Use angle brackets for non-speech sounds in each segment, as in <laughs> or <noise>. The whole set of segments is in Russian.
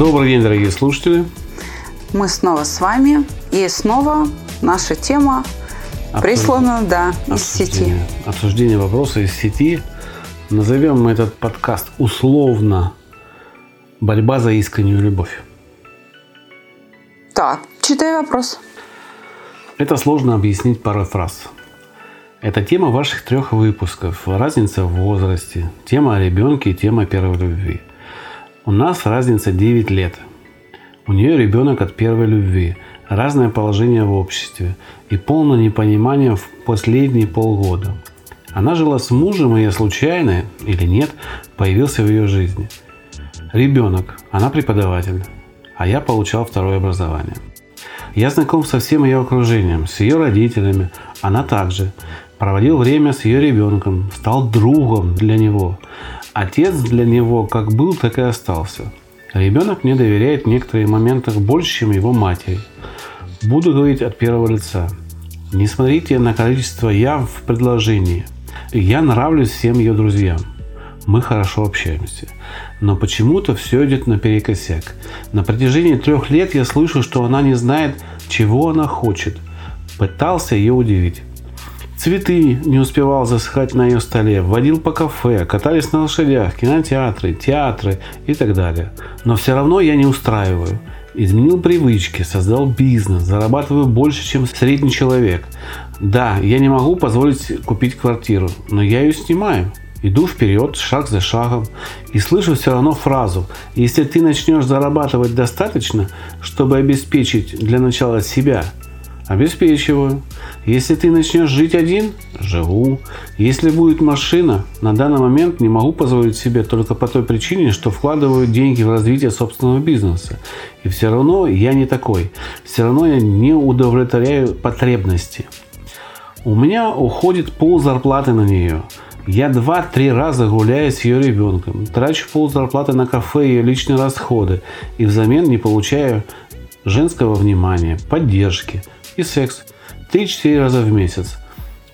Добрый день, дорогие слушатели. Мы снова с вами. И снова наша тема прислана, да, из сети. Обсуждение, обсуждение вопроса из сети. Назовем мы этот подкаст условно «Борьба за искреннюю любовь». Так, читай вопрос. Это сложно объяснить парой фраз. Это тема ваших трех выпусков. Разница в возрасте, тема о ребенке и тема первой любви. У нас разница 9 лет. У нее ребенок от первой любви, разное положение в обществе и полное непонимание в последние полгода. Она жила с мужем, и я случайно или нет появился в ее жизни. Ребенок, она преподаватель, а я получал второе образование. Я знаком со всем ее окружением, с ее родителями, она также. Проводил время с ее ребенком, стал другом для него. Отец для него как был, так и остался. Ребенок мне доверяет в некоторых моментах больше, чем его матери. Буду говорить от первого лица. Не смотрите на количество «я» в предложении. Я нравлюсь всем ее друзьям. Мы хорошо общаемся. Но почему-то все идет наперекосяк. На протяжении трех лет я слышу, что она не знает, чего она хочет. Пытался ее удивить. Цветы не успевал засыхать на ее столе, водил по кафе, катались на лошадях, кинотеатры, театры и так далее. Но все равно я не устраиваю. Изменил привычки, создал бизнес, зарабатываю больше, чем средний человек. Да, я не могу позволить купить квартиру, но я ее снимаю. Иду вперед, шаг за шагом, и слышу все равно фразу «Если ты начнешь зарабатывать достаточно, чтобы обеспечить для начала себя, обеспечиваю. Если ты начнешь жить один, живу. Если будет машина, на данный момент не могу позволить себе только по той причине, что вкладываю деньги в развитие собственного бизнеса. И все равно я не такой. Все равно я не удовлетворяю потребности. У меня уходит пол зарплаты на нее. Я два-три раза гуляю с ее ребенком, трачу пол зарплаты на кафе и ее личные расходы и взамен не получаю женского внимания, поддержки и секс 3-4 раза в месяц.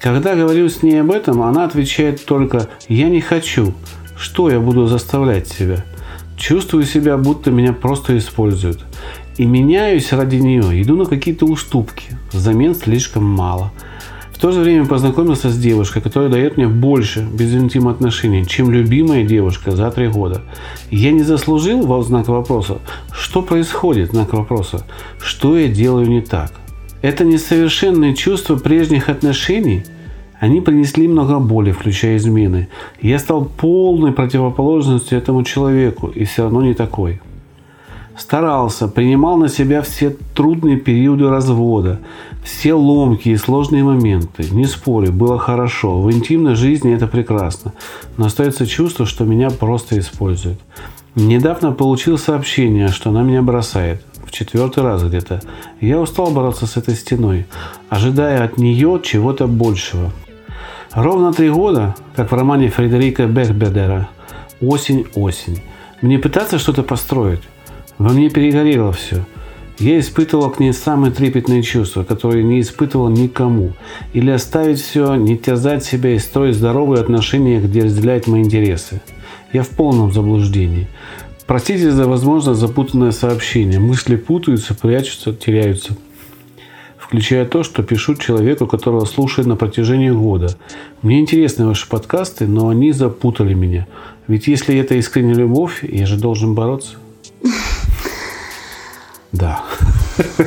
Когда говорю с ней об этом, она отвечает только «я не хочу». Что я буду заставлять себя? Чувствую себя, будто меня просто используют. И меняюсь ради нее, иду на какие-то уступки. Взамен слишком мало. В то же время познакомился с девушкой, которая дает мне больше без интим отношений, чем любимая девушка за три года. Я не заслужил во знак вопроса. Что происходит, знак вопроса? Что я делаю не так? Это несовершенные чувства прежних отношений, они принесли много боли, включая измены. Я стал полной противоположностью этому человеку, и все равно не такой. Старался, принимал на себя все трудные периоды развода, все ломкие и сложные моменты. Не спорю, было хорошо. В интимной жизни это прекрасно. Но остается чувство, что меня просто используют. Недавно получил сообщение, что она меня бросает в четвертый раз где-то. Я устал бороться с этой стеной, ожидая от нее чего-то большего. Ровно три года, как в романе Фредерика Бехбедера «Осень-осень». Мне пытаться что-то построить. Во мне перегорело все. Я испытывал к ней самые трепетные чувства, которые не испытывал никому. Или оставить все, не терзать себя и строить здоровые отношения, где разделяют мои интересы. Я в полном заблуждении. Простите за, возможно, запутанное сообщение. Мысли путаются, прячутся, теряются. Включая то, что пишу человеку, которого слушаю на протяжении года. Мне интересны ваши подкасты, но они запутали меня. Ведь если это искренняя любовь, я же должен бороться. <laughs> Да. <laughs>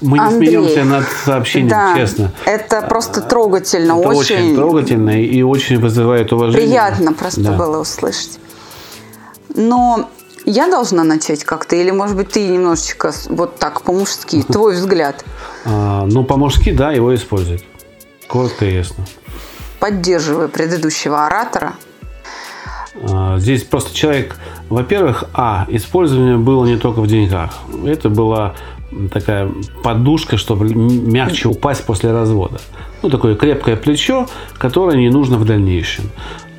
Мы не Андрей, смеемся над сообщением, Да, честно. это просто трогательно, Это очень, очень трогательно и очень вызывает уважение. приятно просто Да. было услышать. Но я должна начать как-то, или, может быть, ты немножечко вот так по-мужски, <laughs> твой взгляд, А, ну, по-мужски, да, его используют. Коротко и ясно. поддерживая предыдущего оратора. А, Здесь просто человек, во-первых, а, использование было не только в деньгах. Это была такая подушка, чтобы мягче упасть после развода. Ну, такое крепкое плечо, которое не нужно в дальнейшем.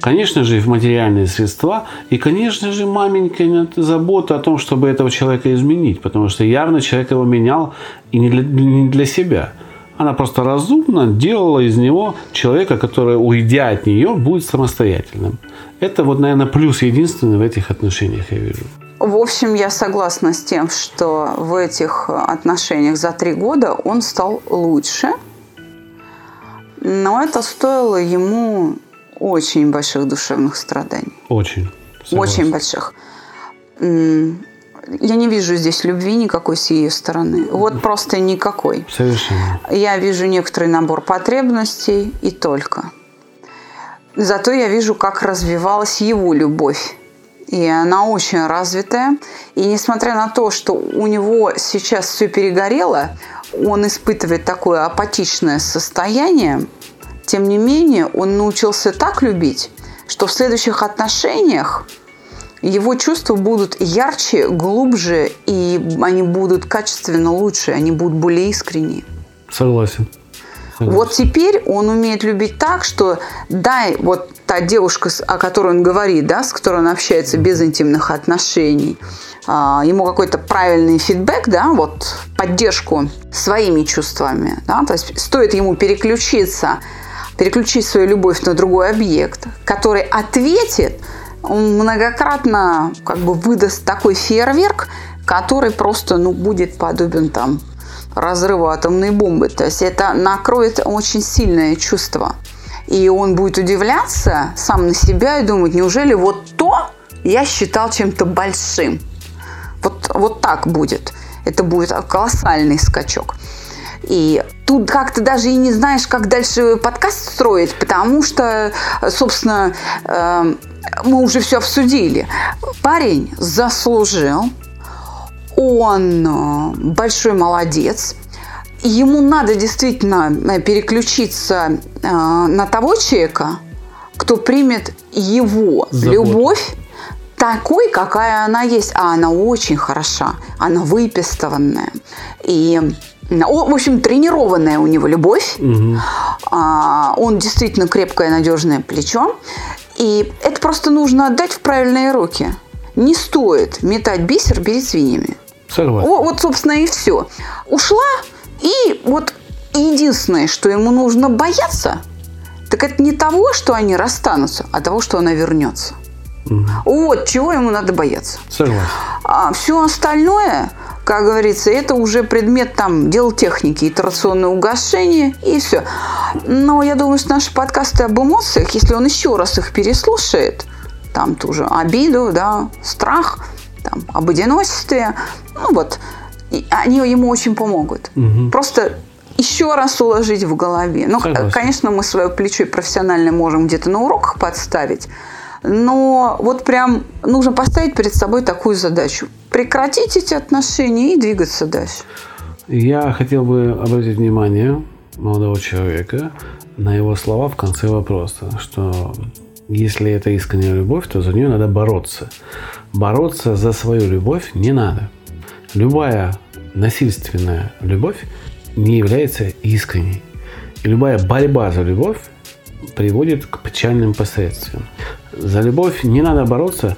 Конечно же, и в материальные средства. И, конечно же, маменькая забота о том, чтобы этого человека изменить. Потому что явно человек его менял и не для, не для себя. Она просто разумно делала из него человека, который, уйдя от нее, будет самостоятельным. Это вот, наверное, плюс единственный в этих отношениях я вижу. В общем, я согласна с тем, что в этих отношениях за три года он стал лучше. Но это стоило ему очень больших душевных страданий. Очень. Согласен. Очень больших. Я не вижу здесь любви никакой с ее стороны. Вот просто никакой. Совершенно. Я вижу некоторый набор потребностей и только. Зато я вижу, как развивалась его любовь. И она очень развитая. И несмотря на то, что у него сейчас все перегорело, он испытывает такое апатичное состояние, тем не менее он научился так любить, что в следующих отношениях его чувства будут ярче, глубже, и они будут качественно лучше, они будут более искренние. Согласен. Согласен. Вот теперь он умеет любить так, что дай вот та девушка, о которой он говорит, да, с которой он общается без интимных отношений, а, ему какой-то правильный фидбэк, да, вот поддержку своими чувствами, да, то есть стоит ему переключиться, переключить свою любовь на другой объект, который ответит, он многократно как бы выдаст такой фейерверк, который просто, ну, будет подобен там разрыву атомной бомбы. То есть это накроет очень сильное чувство. И он будет удивляться сам на себя и думать, неужели вот то я считал чем-то большим. Вот, вот так будет. Это будет колоссальный скачок. И тут как-то даже и не знаешь, как дальше подкаст строить, потому что, собственно, э, мы уже все обсудили. Парень заслужил, он э, большой молодец. Ему надо действительно э, переключиться э, на того человека, кто примет его Заботу. любовь такой, какая она есть. А она очень хороша, она выпистованная. И, о, в общем, тренированная у него любовь. А, он действительно крепкое, надежное плечо. И это просто нужно отдать в правильные руки. Не стоит метать бисер перед свиньями. Согласен. О, вот, собственно, и все. Ушла, и вот единственное, что ему нужно бояться, так это не того, что они расстанутся, а того, что она вернется. Вот чего ему надо бояться. Согласен. А все остальное, как говорится, это уже предмет там дел техники, итерационное угошение и все. Но я думаю, что наши подкасты об эмоциях, если он еще раз их переслушает, там ту же обиду, да, страх, там, об одиночестве, ну вот, и они ему очень помогут. Просто еще раз уложить в голове. Ну, Согласен. конечно, мы свое плечо и профессионально можем где-то на уроках подставить, но вот прям нужно поставить перед собой такую задачу. Прекратить эти отношения и двигаться дальше. Я хотел бы обратить внимание молодого человека на его слова в конце вопроса, что если это искренняя любовь, то за нее надо бороться. Бороться за свою любовь не надо. Любая насильственная любовь не является искренней. И любая борьба за любовь приводит к печальным последствиям. За любовь не надо бороться.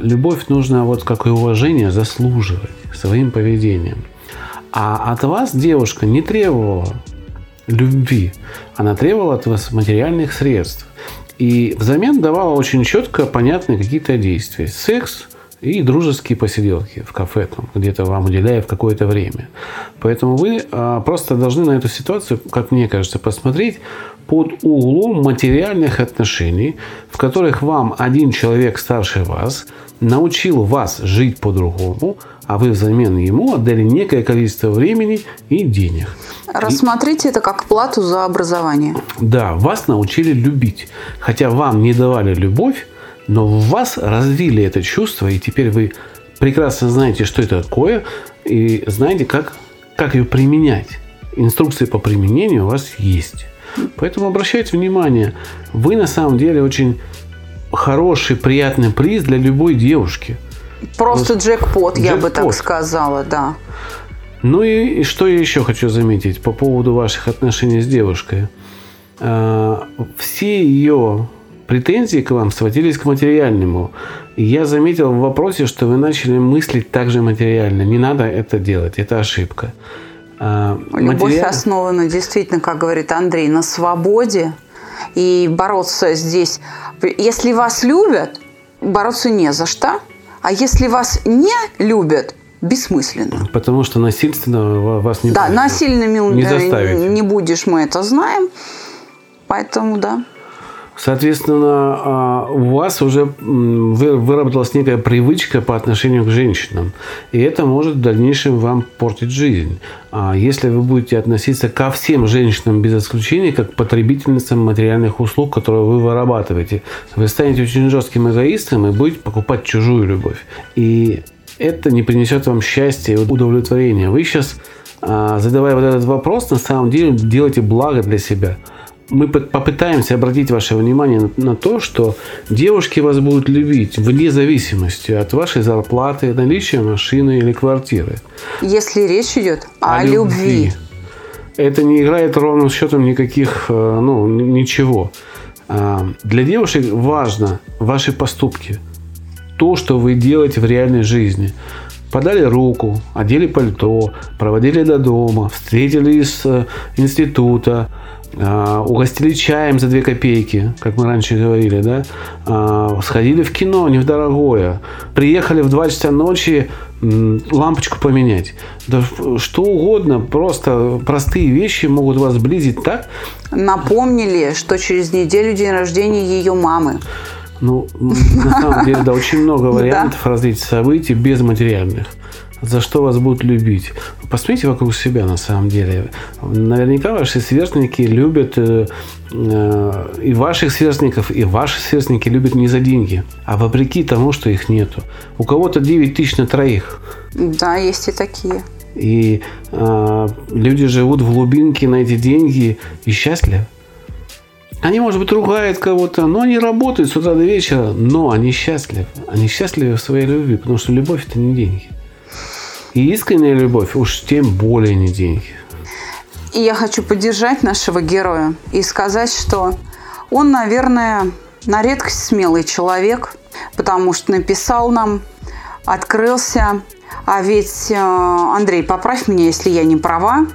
Любовь нужно, вот как и уважение, заслуживать своим поведением. А от вас девушка не требовала любви. Она требовала от вас материальных средств. И взамен давала очень четко понятные какие-то действия. Секс и дружеские посиделки в кафе, там, где-то вам уделяя в какое-то время. Поэтому вы а, просто должны на эту ситуацию, как мне кажется, посмотреть под углом материальных отношений, в которых вам один человек старше вас научил вас жить по-другому, а вы взамен ему отдали некое количество времени и денег. Рассмотрите это как плату за образование. Да, вас научили любить. Хотя вам не давали любовь, но в вас развили это чувство, и теперь вы прекрасно знаете, что это такое, и знаете, как, как ее применять. Инструкции по применению у вас есть. Поэтому обращайте внимание, вы на самом деле очень хороший, приятный приз для любой девушки. Просто джекпот, я бы так Джекпот. сказала, да. Ну и, и что я еще хочу заметить по поводу ваших отношений с девушкой. А, все ее претензии к вам сводились к материальному. И я заметил в вопросе, что вы начали мыслить также материально. Не надо это делать, это ошибка. А, Любовь материаль- основана действительно, как говорит Андрей, на свободе. И бороться здесь... Если вас любят, бороться не за что. А если вас не любят, бессмысленно. Потому что насильственно ва- вас не Да, будет. насильными не заставите. не будешь, мы это знаем. Поэтому, да. Соответственно, а, у вас уже выработалась некая привычка по отношению к женщинам. И это может в дальнейшем вам портить жизнь. А если вы будете относиться ко всем женщинам без исключения, как к потребительницам материальных услуг, которые вы вырабатываете, вы станете очень жестким эгоистом и будете покупать чужую любовь. И это не принесет вам счастья и удовлетворения. Вы сейчас, а, задавая вот этот вопрос, на самом деле делаете благо для себя мы по- попытаемся обратить ваше внимание на, на то, что девушки вас будут любить вне зависимости от вашей зарплаты, наличия машины или квартиры. Если речь идет о, любви. Это не играет ровным счетом никаких, э, ну, ничего. А, Для девушек важно ваши поступки. То, что вы делаете в реальной жизни. Подали руку, одели пальто, проводили до дома, встретили из э, института, а, угостили чаем за 2 копейки, как мы раньше говорили, да, А, сходили в кино не в дорогое, приехали в 2 часа ночи м, лампочку поменять. Да что угодно, просто простые вещи могут вас сблизить так, Напомнили, что через неделю день рождения ее мамы. ну, на самом деле, да, очень много <laughs> вариантов развития событий без материальных. За что вас будут любить? Посмотрите вокруг себя, на самом деле. Наверняка ваши сверстники любят э, э, и ваших сверстников, и ваши сверстники любят не за деньги, а вопреки тому, что их нету. У кого-то 9 тысяч на троих. Да, есть и такие. И э, люди живут в глубинке на эти деньги и счастливы. Они, может быть, ругают кого-то, но они работают с утра до вечера, но они счастливы. Они счастливы в своей любви, потому что любовь – это не деньги. И искренняя любовь уж тем более не деньги. И я хочу поддержать нашего героя и сказать, что он, наверное, на редкость смелый человек, потому что написал нам, открылся. А ведь, э, Андрей, поправь меня, если я не права,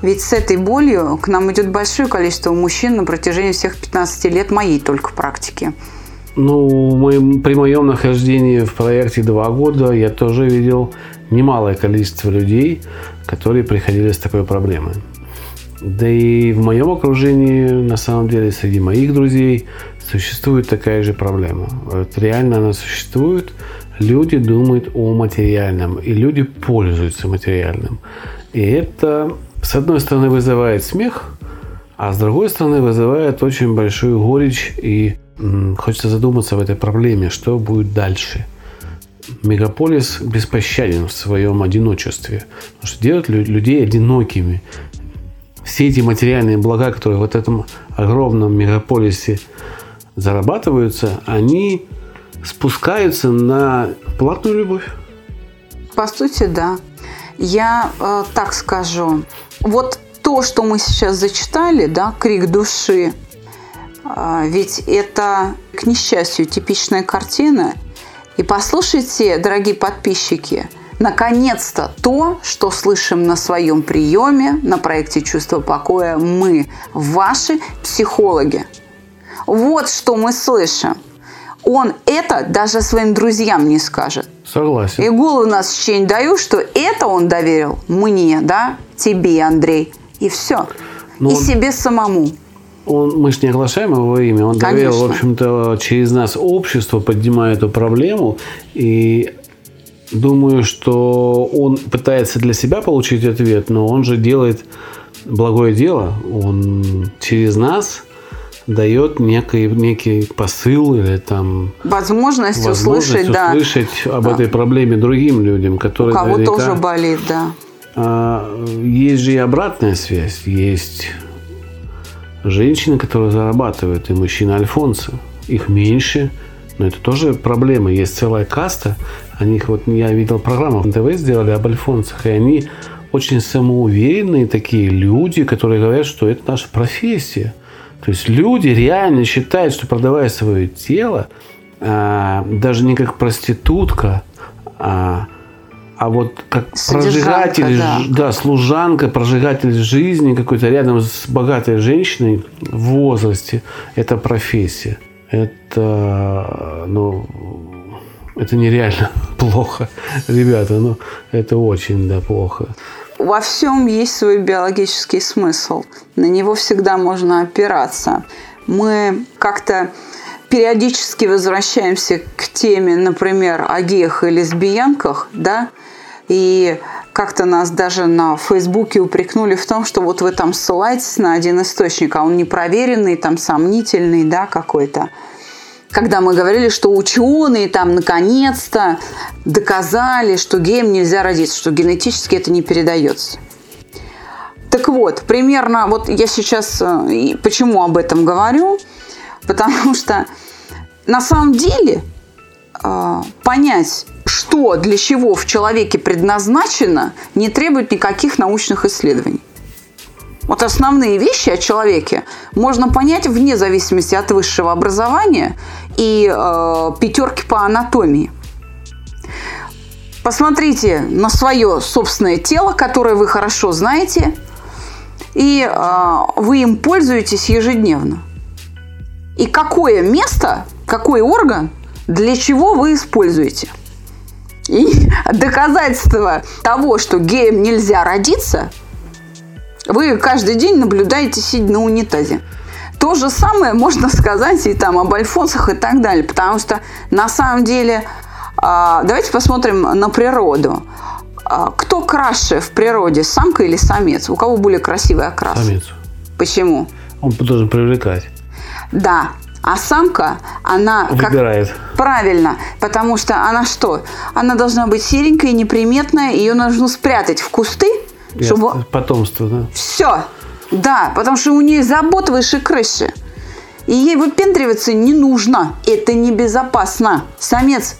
ведь с этой болью к нам идет большое количество мужчин на протяжении всех 15 лет моей только практики. Ну, при моем нахождении в проекте два года я тоже видел немалое количество людей, которые приходили с такой проблемой. Да и в моем окружении, на самом деле, среди моих друзей существует такая же проблема. Вот реально она существует. Люди думают о материальном, и люди пользуются материальным. И это, с одной стороны, вызывает смех, а с другой стороны, вызывает очень большую горечь и хочется задуматься в этой проблеме, что будет дальше. Мегаполис беспощаден в своем одиночестве, потому что делает лю- людей одинокими. Все эти материальные блага, которые в этом огромном мегаполисе зарабатываются, они спускаются на платную любовь. По сути, да. Я э, так скажу. Вот то, что мы сейчас зачитали, да, крик души, ведь это, к несчастью, типичная картина. И послушайте, дорогие подписчики, наконец-то то, что слышим на своем приеме на проекте «Чувство покоя» мы, ваши психологи. Вот что мы слышим. Он это даже своим друзьям не скажет. Согласен. И голову нас чень даю, что это он доверил мне, да, тебе, Андрей. И все. Ну, и он- себе самому. Он, мы же не оглашаем его имя. Он доверил, в Конечно. общем-то, через нас общество, поднимая эту проблему. И думаю, что он пытается для себя получить ответ, но он же делает благое дело. Он через нас дает некий, некий посыл или там Возможность, возможность услышать, да. услышать об этой проблеме другим людям, У которые кого наверняка- тоже болит, да. а, есть же и обратная связь. Есть женщины, которые зарабатывают, и мужчины Альфонсы. Их меньше, Но это тоже проблема. Есть целая каста. Они, вот я видел программу в ТВ сделали об альфонсах, и они очень самоуверенные такие люди, которые говорят, что это наша профессия. То есть люди реально считают, что продавая свое тело, а, даже не как проститутка, а, а вот как прожигатель, да. да, служанка, прожигатель жизни какой-то рядом с богатой женщиной в возрасте, это профессия. Это, ну, это нереально <laughs> плохо, ребята, ну, это очень, да, плохо во всем есть свой биологический смысл. На него всегда можно опираться. Мы как-то периодически возвращаемся к теме, например, о геях и лесбиянках, да, и как-то нас даже на Фейсбуке упрекнули в том, что вот вы там ссылаетесь на один источник, а он непроверенный, там сомнительный, да, какой-то. Когда мы говорили, что ученые там наконец-то доказали, что геям нельзя родиться, что генетически это не передается. Так вот, примерно, вот я сейчас э, почему об этом говорю, потому что на самом деле э, понять, что для чего в человеке предназначено, не требует никаких научных исследований. Вот основные вещи о человеке можно понять вне зависимости от высшего образования и э, пятерки по анатомии. Посмотрите на свое собственное тело, которое вы хорошо знаете, и э, вы им пользуетесь ежедневно. И какое место, какой орган, для чего вы используете. И <laughs> доказательство того, что геям нельзя родиться – вы каждый день наблюдаете, сидя на унитазе. То же самое можно <laughs> сказать и там об альфонсах и так далее, потому что на самом деле, а, давайте посмотрим на природу. А, кто краше в природе, самка или самец? У кого более красивый окрас? Самец. Почему? Он должен привлекать. Да, а самка, она Выбирает. Как... Правильно, потому что она что? Она должна быть серенькая, неприметная, ее нужно спрятать в кусты, чтобы... Потомство, да? Все. Да, потому что у нее забот выше крыши. И ей выпендриваться не нужно. Это небезопасно. Самец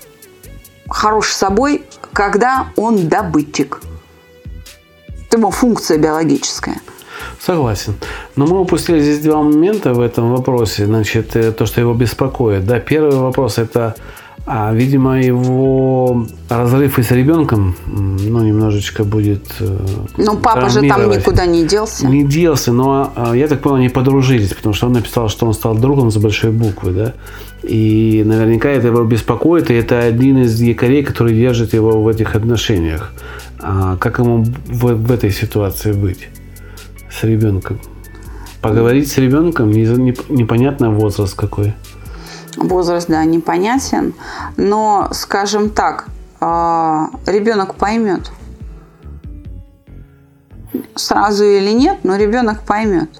хорош собой, когда он добытчик. Это его функция биологическая. Согласен. Но мы упустили здесь два момента в этом вопросе. Значит, э, то, что его беспокоит. Да, первый вопрос – это а, видимо, его разрыв и с ребенком, ну, немножечко будет э, Ну, папа же там никуда не делся. Не делся, но, а, я так понял, они подружились, потому что он написал, что он стал другом с большой буквы, да. И наверняка это его беспокоит, и это один из якорей, который держит его в этих отношениях. А как ему в, в этой ситуации быть с ребенком? Поговорить с ребенком, непонятно возраст какой возраст, да, непонятен, но, скажем так, а, ребенок поймет. Сразу или нет, но ребенок поймет.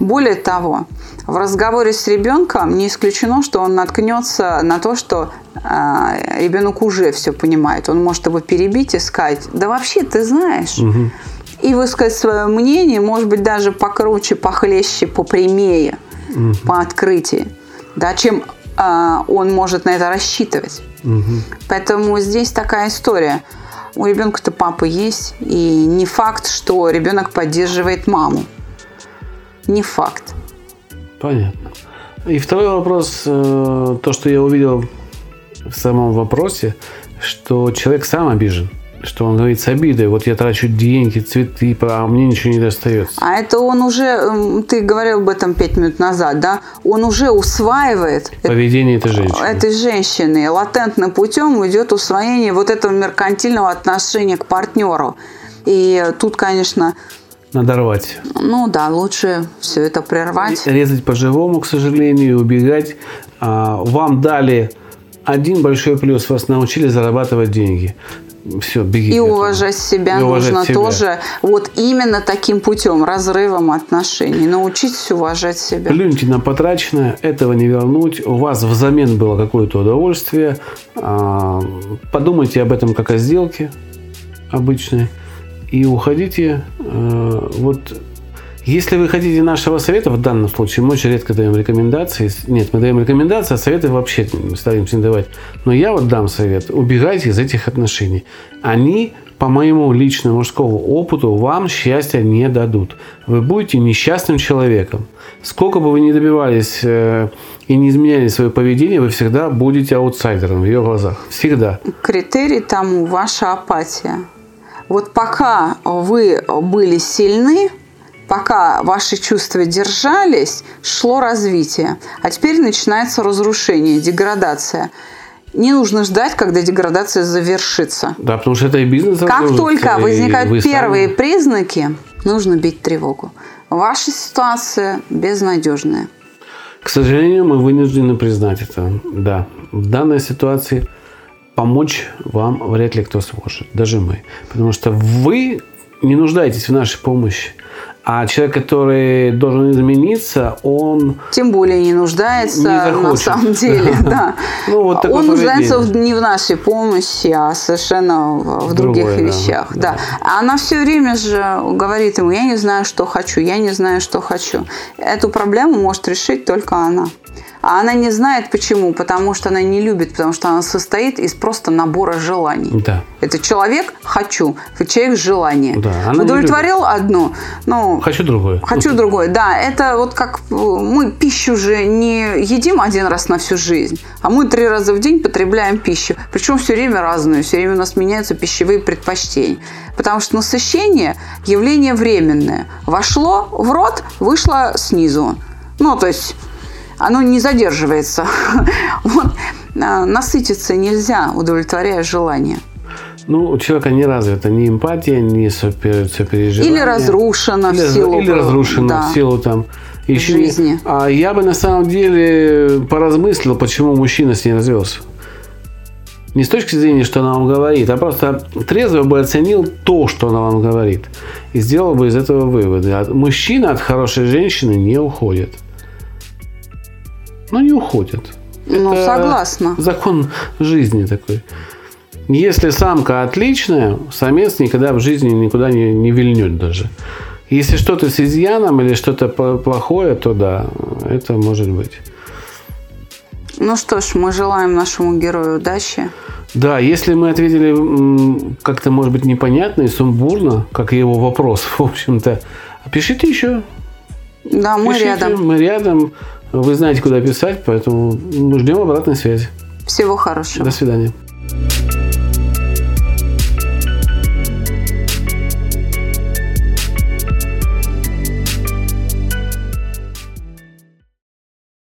Более того, в разговоре с ребенком не исключено, что он наткнется на то, что э, ребенок уже все понимает. Он может его перебить и сказать, да вообще ты знаешь. Угу. И высказать свое мнение, может быть, даже покруче, похлеще, попрямее, угу. по открытии да, чем э, он может на это рассчитывать. Угу. Поэтому здесь такая история. У ребенка-то папа есть, и не факт, что ребенок поддерживает маму. Не факт. Понятно. И второй вопрос, э, то, что я увидел в самом вопросе, что человек сам обижен что он говорит с обидой, вот я трачу деньги, цветы, а мне ничего не достается. А это он уже, ты говорил об этом пять минут назад, да? Он уже усваивает поведение этой женщины. Этой женщины. Латентным путем идет усвоение вот этого меркантильного отношения к партнеру. И тут, конечно, надо рвать. Ну да, лучше все это прервать. Резать по-живому, к сожалению, убегать. А, вам дали один большой плюс. Вас научили зарабатывать деньги все, беги. И уважать себя и уважать нужно себя. тоже вот именно таким путем, разрывом отношений. Научитесь уважать себя. Плюньте на потраченное, этого не вернуть. У вас взамен было какое-то удовольствие. А, подумайте об этом как о сделке обычной. И уходите. А, вот Если вы хотите нашего совета, в данном случае мы очень редко даем рекомендации. Нет, мы даем рекомендации, а советы вообще стараемся не давать. Но я вот дам совет. Убегайте из этих отношений. Они по моему личному мужскому опыту, вам счастья не дадут. Вы будете несчастным человеком. Сколько бы вы ни добивались э, и не изменяли свое поведение, вы всегда будете аутсайдером в ее глазах. Всегда. Критерий тому ваша апатия. Вот пока вы были сильны, пока ваши чувства держались, шло развитие. А теперь начинается разрушение, деградация не нужно ждать, когда деградация завершится. Да, потому что это и бизнес. Как только возникают первые сами... признаки, нужно бить тревогу. Ваша ситуация безнадежная. К сожалению, мы вынуждены признать это. Да, в данной ситуации помочь вам вряд ли кто сможет, даже мы. Потому что вы не нуждаетесь в нашей помощи. А человек, который должен измениться, он... Тем более не нуждается не на самом деле. <laughs> Да. ну, вот он нуждается не в нашей помощи, а совершенно в других Другое, вещах. Да. Да. А она все время же говорит ему, я не знаю, что хочу, я не знаю, что хочу. Эту проблему может решить только она. А она не знает почему, потому что она не любит, потому что она состоит из просто набора желаний. Да. Это человек хочу, человек желание. Да, она Удовлетворил одно, ну хочу другое. Хочу другое, да. Это вот как мы пищу же не едим один раз на всю жизнь, а мы три раза в день потребляем пищу. Причем все время разную, все время у нас меняются пищевые предпочтения. Потому что насыщение явление временное. Вошло в рот, вышло снизу. Ну, то есть оно не задерживается. <laughs> Вот. А, насытиться нельзя, удовлетворяя желание. Ну, у человека не развита ни эмпатия, ни сопереживание. Или разрушена или, в силу... Или разрушена да, в силу там... Еще жизни. Не, а я бы на самом деле поразмыслил, почему мужчина с ней развелся. Не с точки зрения, что она вам говорит, а просто трезво бы оценил то, что она вам говорит. И сделал бы из этого выводы. А мужчина от хорошей женщины не уходит но не уходят. Ну, Это согласна. Закон жизни такой. Если самка отличная, самец никогда в жизни никуда не, не вильнет даже. Если что-то с изъяном или что-то плохое, то да, это может быть. Ну что ж, мы желаем нашему герою удачи. Да, если мы ответили как-то, может быть, непонятно и сумбурно, как и его вопрос, <laughs> в общем-то, пишите еще. Да, мы пишите, рядом. Мы рядом. Вы знаете, куда писать, поэтому ждем обратной связи. Всего хорошего. До свидания.